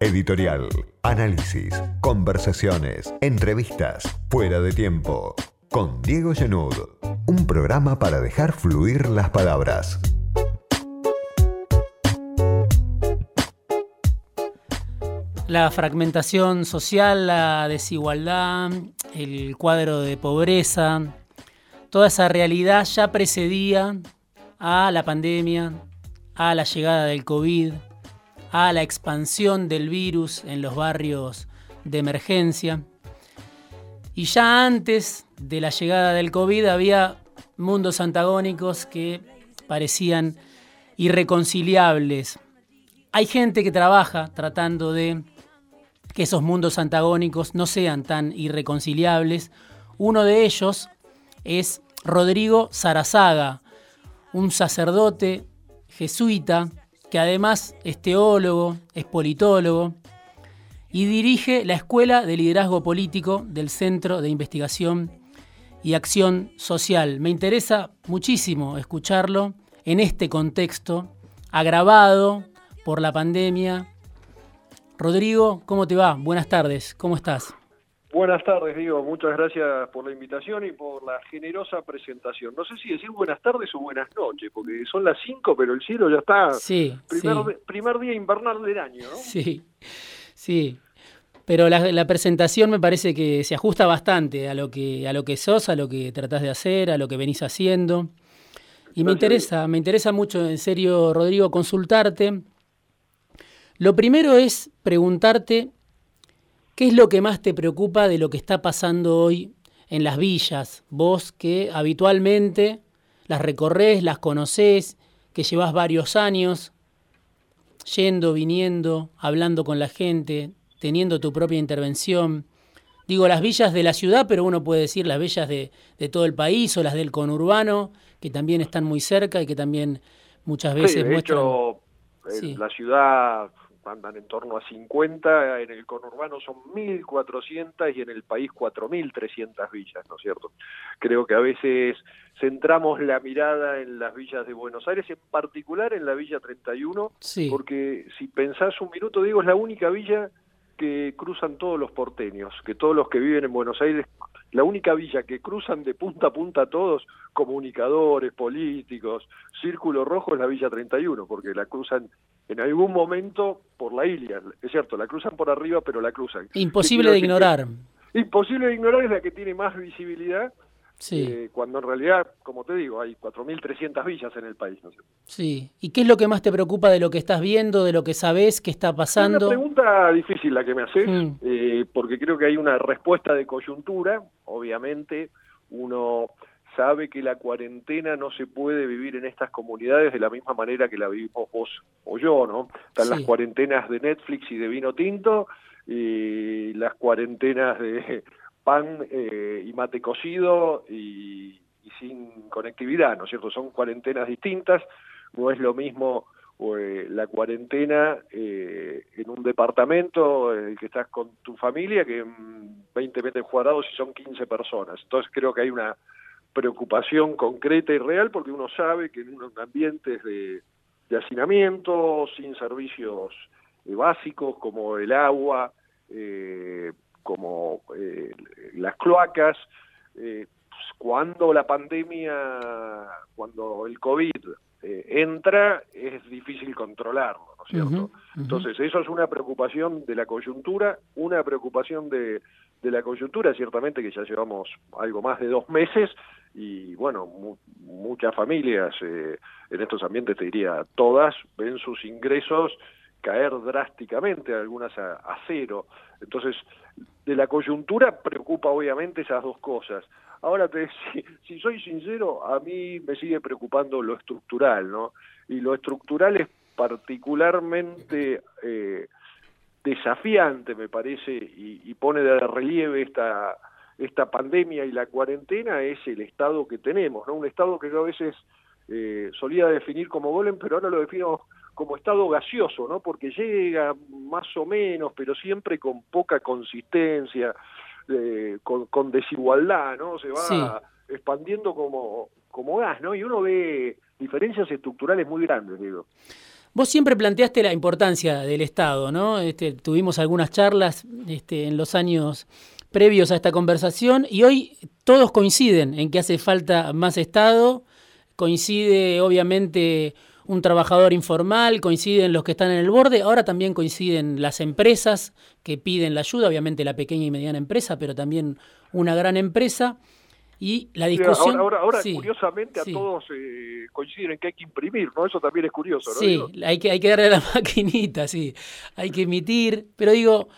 Editorial, análisis, conversaciones, entrevistas, fuera de tiempo. Con Diego Genud, un programa para dejar fluir las palabras. La fragmentación social, la desigualdad, el cuadro de pobreza, toda esa realidad ya precedía a la pandemia, a la llegada del COVID, a la expansión del virus en los barrios de emergencia. Y ya antes de la llegada del COVID había mundos antagónicos que parecían irreconciliables. Hay gente que trabaja tratando de que esos mundos antagónicos no sean tan irreconciliables. Uno de ellos es Rodrigo Sarazaga, un sacerdote jesuita que además es teólogo, es politólogo y dirige la Escuela de Liderazgo Político del Centro de Investigación y Acción Social. Me interesa muchísimo escucharlo en este contexto agravado por la pandemia. Rodrigo, ¿cómo te va? Buenas tardes, ¿cómo estás? Buenas tardes, Diego. Muchas gracias por la invitación y por la generosa presentación. No sé si decir buenas tardes o buenas noches, porque son las 5, pero el cielo ya está. Sí. Primer, primer día invernal del año, ¿no? Sí, sí. Pero la, presentación me parece que se ajusta bastante a lo que, a lo que sos, a lo que tratás de hacer, a lo que venís haciendo. Y me interesa, me interesa mucho, en serio, Rodrigo, consultarte. Lo primero es preguntarte ¿Qué es lo que más te preocupa de lo que está pasando hoy en las villas? Vos que habitualmente las recorres, las conocés, que llevas varios años yendo, viniendo, hablando con la gente, teniendo tu propia intervención. Digo las villas de la ciudad, pero uno puede decir las villas de, todo el país o las del conurbano, que también están muy cerca y que también muchas veces sí, muestran... la ciudad andan en torno a 50, en el conurbano son 1.400 y en el país 4.300 villas, ¿no es cierto? Creo que a veces centramos la mirada en las villas de Buenos Aires, en particular en la Villa 31, porque si pensás un minuto, digo, es la única villa que cruzan todos los porteños, que todos los que viven en Buenos Aires la única villa que cruzan de punta a punta todos, comunicadores, políticos, Círculo Rojo es la Villa 31, porque la cruzan en algún momento por la Ilia, es cierto, la cruzan por arriba, pero la cruzan. Imposible de ignorar. imposible de ignorar es la que tiene más visibilidad, sí. Eh, cuando en realidad, como te digo, hay 4.300 villas en el país. ¿no? Sí, ¿y qué es lo que más te preocupa de lo que estás viendo, de lo que sabes, que está pasando? Es una pregunta difícil la que me haces, mm. eh, porque creo que hay una respuesta de coyuntura, obviamente uno sabe que la cuarentena no se puede vivir en estas comunidades de la misma manera que la vivimos vos o yo, ¿no? Están las cuarentenas de Netflix y de vino tinto y las cuarentenas de pan eh, y mate cocido y, sin conectividad, ¿no es cierto? Son cuarentenas distintas, no es lo mismo eh, la cuarentena eh, en un departamento en el que estás con tu familia que en 20 metros cuadrados y son 15 personas. Entonces creo que hay una preocupación concreta y real porque uno sabe que en un ambiente de, hacinamiento, sin servicios eh, básicos como el agua, eh, como eh, las cloacas, cuando la pandemia, cuando el COVID entra, es difícil controlarlo, ¿no es cierto? Entonces, eso es una preocupación de la coyuntura, una preocupación de, de la coyuntura, ciertamente que ya llevamos algo más de dos meses, y bueno, muchas familias eh, en estos ambientes, te diría todas, ven sus ingresos caer drásticamente, algunas a, cero. Entonces, de la coyuntura preocupa obviamente esas dos cosas. Ahora, te, si, si, soy sincero, a mí me sigue preocupando lo estructural, ¿no? Y lo estructural es particularmente eh, desafiante, me parece, y, y pone de relieve esta esta pandemia y la cuarentena es el estado que tenemos, ¿no? Un estado que yo a veces eh, solía definir como golem, pero ahora lo defino como estado gaseoso, ¿no? Porque llega más o menos, pero siempre con poca consistencia, eh, con, desigualdad, ¿no? Se va expandiendo como, como gas, ¿no? Y uno ve diferencias estructurales muy grandes, digo. Vos siempre planteaste la importancia del Estado, ¿no? Este, tuvimos algunas charlas este, en los años previos a esta conversación y hoy todos coinciden en que hace falta más Estado, coincide obviamente un trabajador informal, coinciden los que están en el borde, ahora también coinciden las empresas que piden la ayuda, obviamente la pequeña y mediana empresa, pero también una gran empresa. Y la discusión... ahora, ahora, curiosamente, a todos eh, coinciden en que hay que imprimir, ¿no? Eso también es curioso, ¿no? Sí, hay que, hay que darle a la maquinita, sí. Hay que emitir, pero digo,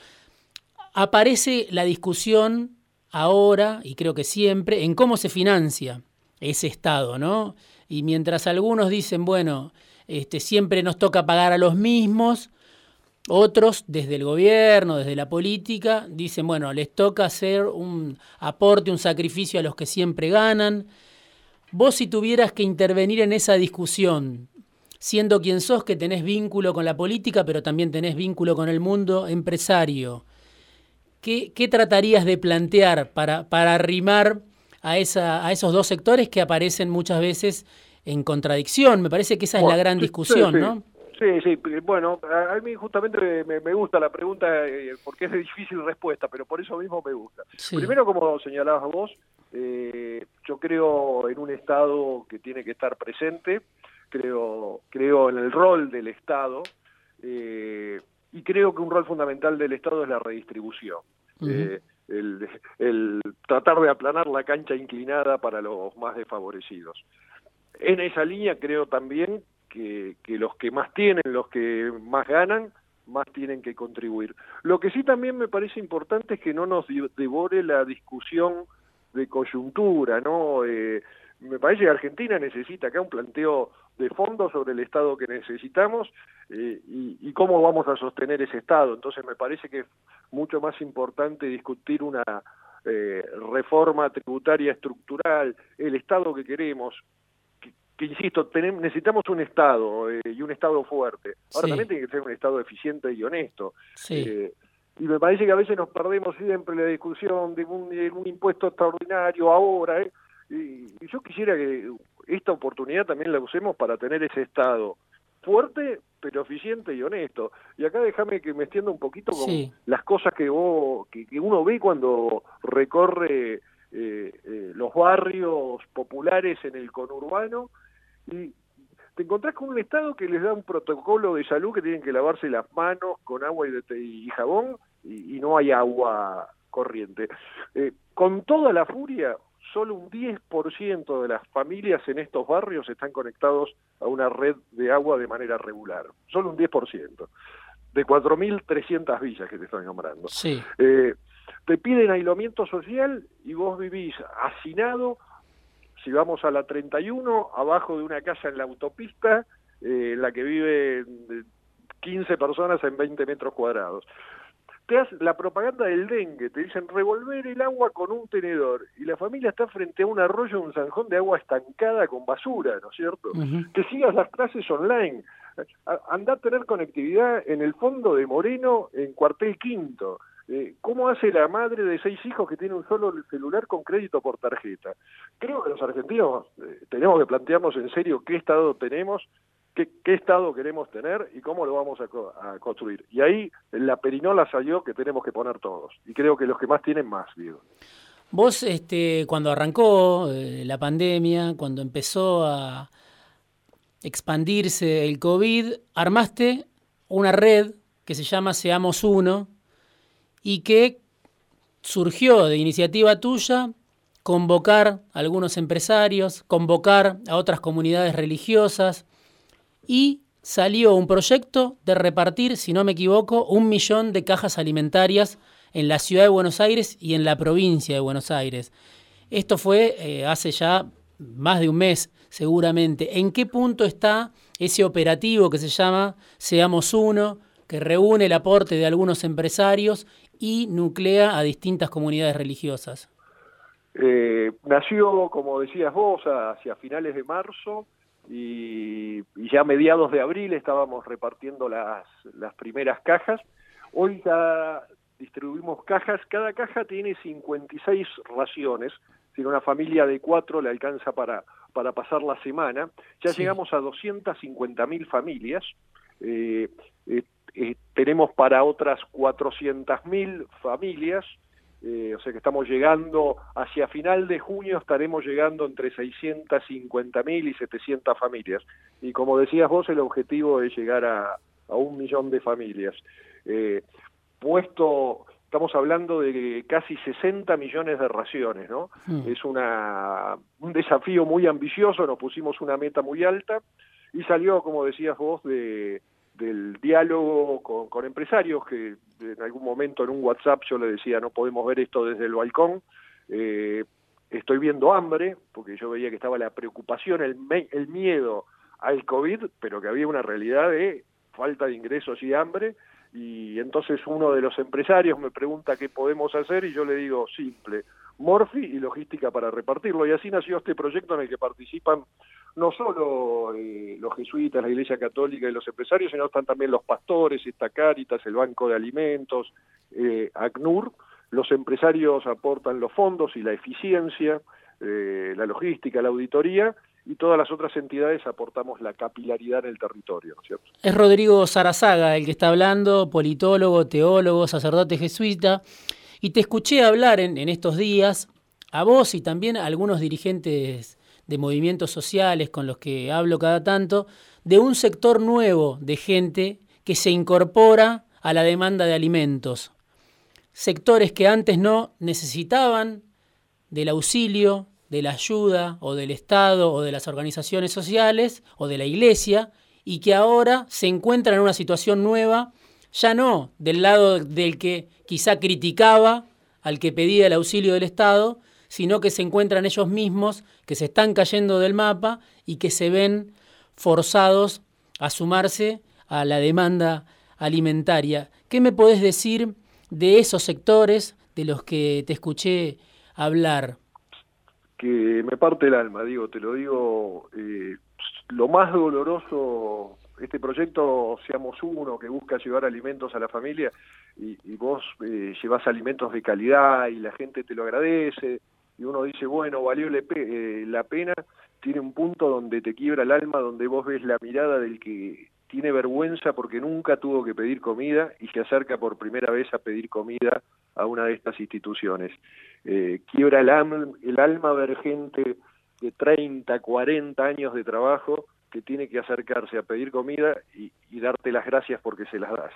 aparece la discusión ahora, y creo que siempre, en cómo se financia ese Estado, ¿no? Y mientras algunos dicen, bueno, este, siempre nos toca pagar a los mismos, otros, desde el gobierno, desde la política, dicen, bueno, les toca hacer un aporte, un sacrificio a los que siempre ganan. Vos si tuvieras que intervenir en esa discusión, siendo quien sos, que tenés vínculo con la política, pero también tenés vínculo con el mundo empresario, ¿qué, tratarías de plantear para, para arrimar a, esa, a esos dos sectores que aparecen muchas veces en contradicción? Me parece que esa es la gran discusión, ¿no? Sí, sí, bueno, a mí justamente me, gusta la pregunta eh, porque es de difícil respuesta, pero por eso mismo me gusta. Primero, como señalabas vos, eh, yo creo en un Estado que tiene que estar presente, creo, creo en el rol del Estado eh, y creo que un rol fundamental del Estado es la redistribución. el, el tratar de aplanar la cancha inclinada para los más desfavorecidos. En esa línea creo también que, los que más tienen, los que más ganan, más tienen que contribuir. Lo que sí también me parece importante es que no nos devore la discusión de coyuntura, ¿no? Eh, me parece que Argentina necesita acá un planteo de fondo sobre el Estado que necesitamos eh, y, cómo vamos a sostener ese Estado. Entonces me parece que es mucho más importante discutir una eh, reforma tributaria estructural, el Estado que queremos, que insisto, tenemos, necesitamos un Estado eh, y un Estado fuerte. Ahora también tiene que ser un Estado eficiente y honesto. Eh, y me parece que a veces nos perdemos siempre la discusión de un, impuesto extraordinario ahora. Eh, y, yo quisiera que esta oportunidad también la usemos para tener ese Estado fuerte, pero eficiente y honesto. Y acá déjame que me extienda un poquito con las cosas que, vos, que, que uno ve cuando recorre los barrios populares en el conurbano y te encontrás con un Estado que les da un protocolo de salud que tienen que lavarse las manos con agua y, jabón y, no hay agua corriente. Eh, con toda la furia, solo un 10% de las familias en estos barrios están conectados a una red de agua de manera regular. Solo un 10%. De 4.300 villas que te estoy nombrando. Sí. Eh, te piden aislamiento social y vos vivís hacinado si vamos a la 31, abajo de una casa en la autopista, eh, en la que viven 15 personas en 20 metros cuadrados. Te hace la propaganda del dengue, te dicen revolver el agua con un tenedor y la familia está frente a un arroyo, un zanjón de agua estancada con basura, ¿no es cierto? Que sigas las clases online, anda a tener conectividad en el fondo de Moreno en cuartel quinto. Eh, ¿Cómo hace la madre de seis hijos que tiene un solo celular con crédito por tarjeta? Creo que los argentinos eh, tenemos que plantearnos en serio qué Estado tenemos, qué, Estado queremos tener y cómo lo vamos a, construir. Y ahí la perinola salió que tenemos que poner todos. Y creo que los que más tienen más, digo. Vos, este, cuando arrancó eh, la pandemia, cuando empezó a expandirse el COVID, armaste una red que se llama Seamos Uno, y que surgió de iniciativa tuya convocar a algunos empresarios, convocar a otras comunidades religiosas y salió un proyecto de repartir, si no me equivoco, un millón de cajas alimentarias en la ciudad de Buenos Aires y en la provincia de Buenos Aires. Esto fue eh, hace ya más de un mes, seguramente. ¿En qué punto está ese operativo que se llama Seamos Uno, que reúne el aporte de algunos empresarios y nuclea a distintas comunidades religiosas? Eh, nació, como decías vos, hacia finales de marzo y, ya a mediados de abril estábamos repartiendo las, las primeras cajas. Hoy ya distribuimos cajas, cada caja tiene 56 raciones, si una familia de cuatro le alcanza para, para pasar la semana. Ya llegamos a 250.000 familias eh, eh, tenemos para otras 400.000 familias, o sea que estamos llegando, hacia final de junio estaremos llegando entre 650.000 y 700 familias. Y como decías vos, el objetivo es llegar a, a un millón de familias. puesto estamos hablando de casi 60 millones de raciones, ¿no? Es una, un desafío muy ambicioso, nos pusimos una meta muy alta y salió, como decías vos, de, del diálogo con, empresarios, que en algún momento en un WhatsApp yo le decía, no podemos ver esto desde el balcón, eh, estoy viendo hambre, porque yo veía que estaba la preocupación, el, el miedo al COVID, pero que había una realidad de falta de ingresos y hambre, y entonces uno de los empresarios me pregunta qué podemos hacer y yo le digo simple, Morfi y logística para repartirlo. Y así nació este proyecto en el que participan no solo eh, los jesuitas, la Iglesia Católica y los empresarios, sino están también los pastores, esta Cáritas, el Banco de Alimentos, eh, ACNUR. Los empresarios aportan los fondos y la eficiencia, eh, la logística, la auditoría, y todas las otras entidades aportamos la capilaridad en el territorio. cierto? Es Rodrigo Sarazaga el que está hablando, politólogo, teólogo, sacerdote jesuita, y te escuché hablar en, estos días, a vos y también a algunos dirigentes de movimientos sociales con los que hablo cada tanto, de un sector nuevo de gente que se incorpora a la demanda de alimentos. Sectores que antes no necesitaban del auxilio, de la ayuda o del Estado o de las organizaciones sociales o de la Iglesia y que ahora se encuentran en una situación nueva, ya no del lado del que quizá criticaba al que pedía el auxilio del Estado, sino que se encuentran ellos mismos, que se están cayendo del mapa y que se ven forzados a sumarse a la demanda alimentaria. ¿Qué me podés decir de esos sectores de los que te escuché hablar? que me parte el alma, digo, te lo digo, eh, lo más doloroso, este proyecto Seamos Uno, que busca llevar alimentos a la familia, y, vos eh, llevas alimentos de calidad y la gente te lo agradece, y uno dice, bueno, valió eh, la pena, tiene un punto donde te quiebra el alma, donde vos ves la mirada del que tiene vergüenza porque nunca tuvo que pedir comida y se acerca por primera vez a pedir comida a una de estas instituciones eh, quiebra el, alma ver gente de 30, 40 años de trabajo que tiene que acercarse a pedir comida y, darte las gracias porque se las das.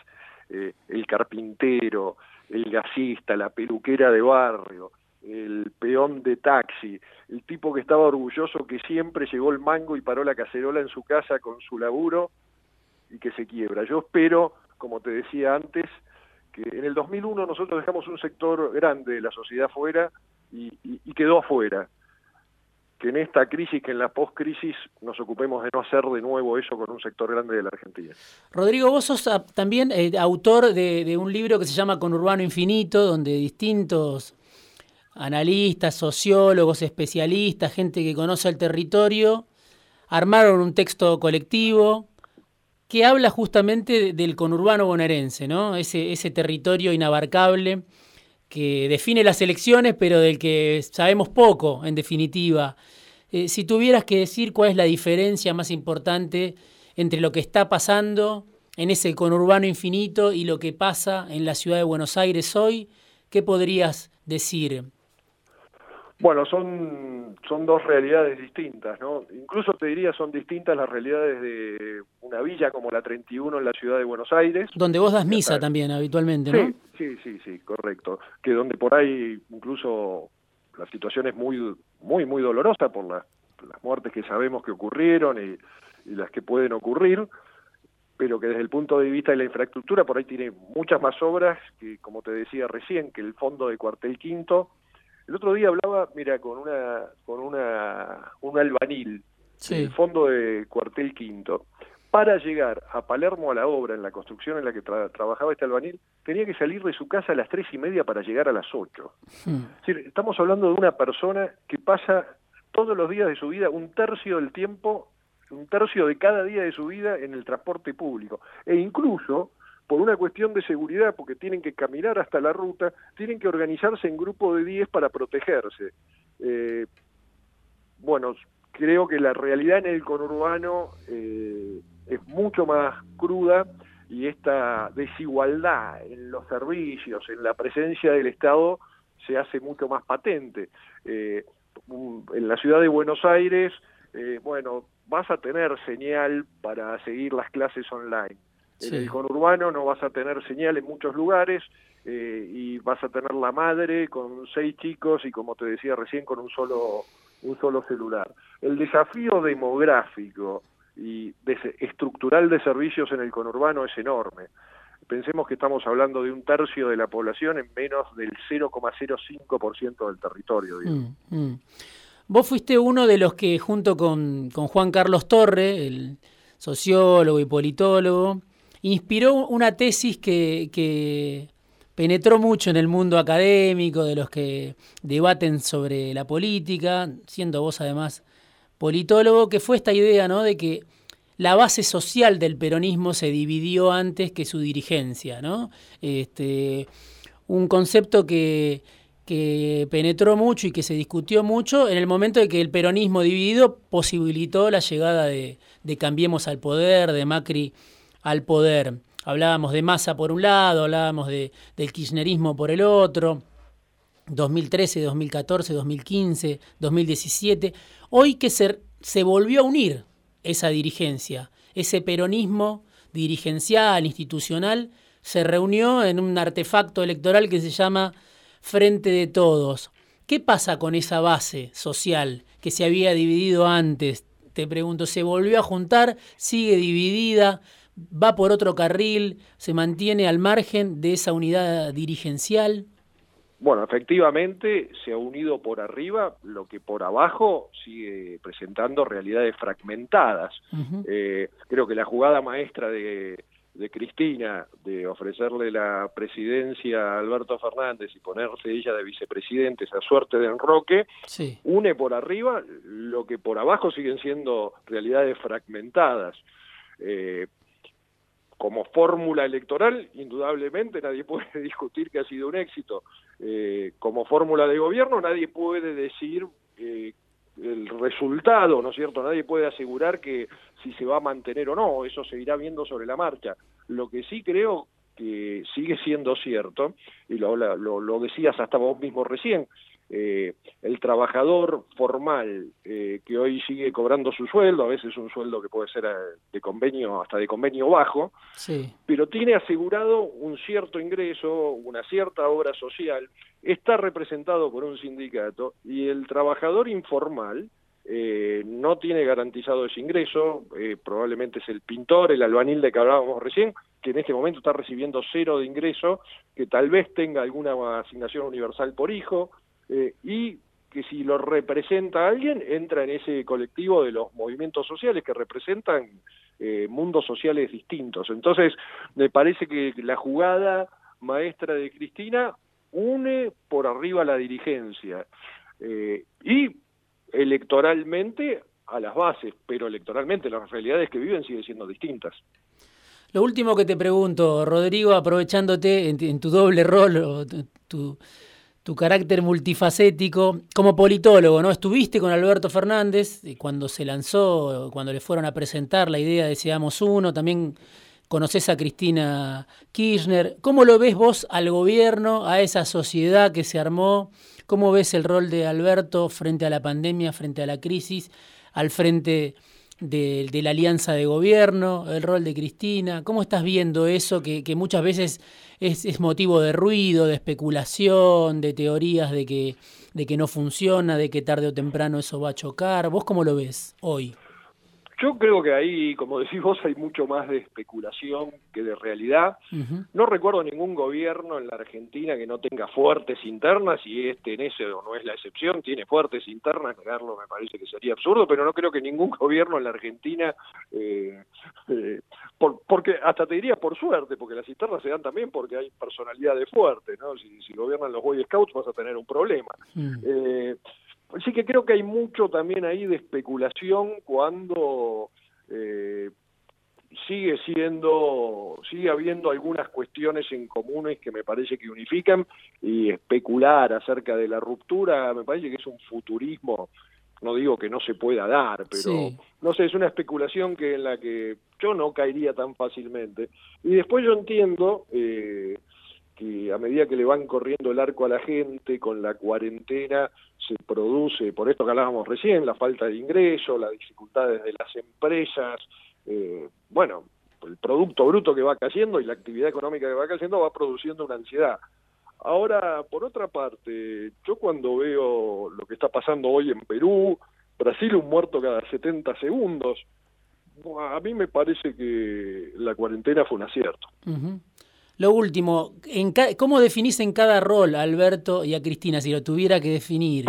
Eh, el carpintero, el gasista, la peluquera de barrio, el peón de taxi, el tipo que estaba orgulloso que siempre llegó el mango y paró la cacerola en su casa con su laburo y que se quiebra. Yo espero, como te decía antes, que en el 2001 nosotros dejamos un sector grande de la sociedad fuera y, quedó afuera. Que en esta crisis, que en la post-crisis, nos ocupemos de no hacer de nuevo eso con un sector grande de la Argentina. Rodrigo, vos sos ah, también eh, autor de, un libro que se llama Con Urbano Infinito, donde distintos analistas, sociólogos, especialistas, gente que conoce el territorio, armaron un texto colectivo que habla justamente del conurbano bonaerense, ¿no? Ese, ese territorio inabarcable que define las elecciones, pero del que sabemos poco, en definitiva. Eh, si tuvieras que decir cuál es la diferencia más importante entre lo que está pasando en ese conurbano infinito y lo que pasa en la ciudad de Buenos Aires hoy, ¿qué podrías decir? Bueno, son, son dos realidades distintas, ¿no? Incluso te diría son distintas las realidades de una villa como la 31 en la ciudad de Buenos Aires. Donde vos das misa también habitualmente, ¿no? Sí, sí, sí, correcto. Que donde por ahí incluso la situación es muy, muy, muy dolorosa por las muertes que sabemos que ocurrieron y, y las que pueden ocurrir, pero que desde el punto de vista de la infraestructura por ahí tiene muchas más obras que, como te decía recién, que el fondo de cuartel quinto el otro día hablaba, mira, con una con una un albanil, el fondo de cuartel quinto. Para llegar a Palermo a la obra, en la construcción en la que trabajaba este albanil, tenía que salir de su casa a las tres y media para llegar a las ocho. Hmm. estamos hablando de una persona que pasa todos los días de su vida un tercio del tiempo, un tercio de cada día de su vida en el transporte público. E incluso por una cuestión de seguridad, porque tienen que caminar hasta la ruta, tienen que organizarse en grupo de 10 para protegerse. Eh, bueno, creo que la realidad en el conurbano eh, es mucho más cruda y esta desigualdad en los servicios, en la presencia del Estado, se hace mucho más patente. Eh, en la ciudad de Buenos Aires, bueno, vas a tener señal para seguir las clases online. En el conurbano no vas a tener señal en muchos lugares eh, y vas a tener la madre con seis chicos y como te decía recién con un solo un solo celular. El desafío demográfico y estructural de servicios en el conurbano es enorme. Pensemos que estamos hablando de un tercio de la población en menos del 0,05% del territorio. Mm, mm. Vos fuiste uno de los que junto con, con Juan Carlos Torre, el sociólogo y politólogo, inspiró una tesis que, penetró mucho en el mundo académico, de los que debaten sobre la política, siendo vos además politólogo, que fue esta idea ¿no? de que la base social del peronismo se dividió antes que su dirigencia, ¿no? Este, un concepto que, que penetró mucho y que se discutió mucho en el momento de que el peronismo dividido posibilitó la llegada de, de Cambiemos al poder, de Macri al poder. Hablábamos de Massa por un lado, hablábamos de, del kirchnerismo por el otro, 2013, 2014, 2015, 2017. Hoy que se, se volvió a unir esa dirigencia, ese peronismo dirigencial, institucional, se reunió en un artefacto electoral que se llama Frente de Todos. ¿Qué pasa con esa base social que se había dividido antes? Te pregunto, ¿se volvió a juntar? ¿Sigue dividida? ¿Va por otro carril? ¿Se mantiene al margen de esa unidad dirigencial? Bueno, efectivamente se ha unido por arriba, lo que por abajo sigue presentando realidades fragmentadas. Eh, creo que la jugada maestra de, Cristina de ofrecerle la presidencia a Alberto Fernández y ponerse ella de vicepresidente, esa suerte de enroque, une por arriba lo que por abajo siguen siendo realidades fragmentadas. Eh, como fórmula electoral, indudablemente nadie puede discutir que ha sido un éxito. Eh, como fórmula de gobierno, nadie puede decir eh, el resultado, ¿no es cierto? Nadie puede asegurar que si se va a mantener o no, eso se irá viendo sobre la marcha. Lo que sí creo que sigue siendo cierto, y lo, decías hasta vos mismo recién, eh, el trabajador formal eh, que hoy sigue cobrando su sueldo, a veces un sueldo que puede ser eh, de convenio hasta de convenio bajo, pero tiene asegurado un cierto ingreso, una cierta obra social, está representado por un sindicato y el trabajador informal no tiene garantizado ese ingreso, probablemente es el pintor, el albanil de que hablábamos recién, que en este momento está recibiendo cero de ingreso, que tal vez tenga alguna asignación universal por hijo, eh, y que si lo representa alguien, entra en ese colectivo de los movimientos sociales que representan eh, mundos sociales distintos. Entonces, me parece que la jugada maestra de Cristina une por arriba la dirigencia eh, y electoralmente a las bases, pero electoralmente las realidades que viven siguen siendo distintas. Lo último que te pregunto, Rodrigo, aprovechándote en, tu doble rol, tu tu carácter multifacético. Como politólogo, ¿no? Estuviste con Alberto Fernández cuando se lanzó, cuando le fueron a presentar la idea de Seamos Uno, también conoces a Cristina Kirchner. ¿Cómo lo ves vos al gobierno, a esa sociedad que se armó? ¿Cómo ves el rol de Alberto frente a la pandemia, frente a la crisis, al frente de, la alianza de gobierno, el rol de Cristina. ¿Cómo estás viendo eso que, muchas veces es, motivo de ruido, de especulación, de teorías de que, de que no funciona, de que tarde o temprano eso va a chocar? ¿Vos cómo lo ves hoy? Yo creo que ahí, como decís vos, hay mucho más de especulación que de realidad. No recuerdo ningún gobierno en la Argentina que no tenga fuertes internas, y este en ese no es la excepción, tiene fuertes internas, negarlo me parece que sería absurdo, pero no creo que ningún gobierno en la Argentina, eh, eh, porque hasta te diría por suerte, porque las internas se dan también porque hay personalidades fuertes, ¿no? Si, si gobiernan los Boy Scouts vas a tener un problema. Mm. Eh, Sí que creo que hay mucho también ahí de especulación cuando eh, sigue siendo, sigue habiendo algunas cuestiones en comunes que me parece que unifican y especular acerca de la ruptura me parece que es un futurismo no digo que no se pueda dar, pero no sé, es una especulación que en la que yo no caería tan fácilmente. Y después yo entiendo eh, que a medida que le van corriendo el arco a la gente con la cuarentena se produce, por esto que hablábamos recién, la falta de ingreso, las dificultades de las empresas, eh, bueno, el producto bruto que va cayendo y la actividad económica que va cayendo va produciendo una ansiedad. Ahora, por otra parte, yo cuando veo lo que está pasando hoy en Perú, Brasil un muerto cada 70 segundos, a mí me parece que la cuarentena fue un acierto. Lo último, en ¿cómo definís en cada rol a Alberto y a Cristina, si lo tuviera que definir?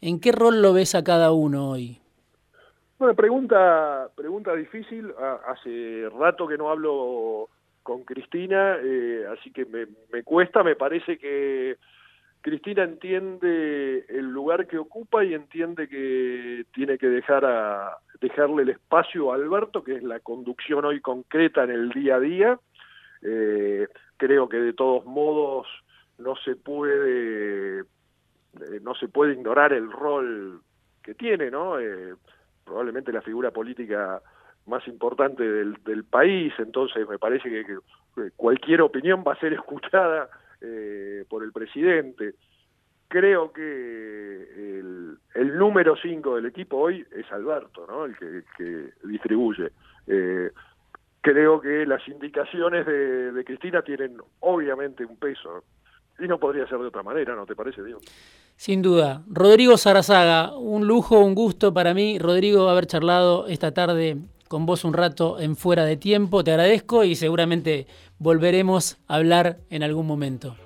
¿En qué rol lo ves a cada uno hoy? Bueno, pregunta, pregunta difícil. Hace rato que no hablo con Cristina, eh, así que me, me, cuesta, me parece que Cristina entiende el lugar que ocupa y entiende que tiene que dejar a, dejarle el espacio a Alberto, que es la conducción hoy concreta en el día a día. Eh, creo que de todos modos no se puede eh, no se puede ignorar el rol que tiene, ¿no? probablemente la figura política más importante del, del país, entonces me parece que, cualquier opinión va a ser escuchada eh, por el presidente. Creo que el, el número 5 del equipo hoy es Alberto, ¿no? el que, que distribuye. Eh, creo que las indicaciones de, de Cristina tienen obviamente un peso y no podría ser de otra manera, ¿no te parece, Diego? Sin duda. Rodrigo Sarazaga, un lujo, un gusto para mí, Rodrigo, haber charlado esta tarde con vos un rato en fuera de tiempo. Te agradezco y seguramente volveremos a hablar en algún momento.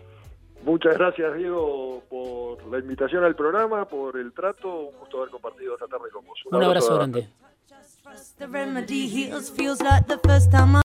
Muchas gracias, Diego, por la invitación al programa, por el trato. Un gusto haber compartido esta tarde con vos. Un, abrazo grande. The remedy heals feels like the first time I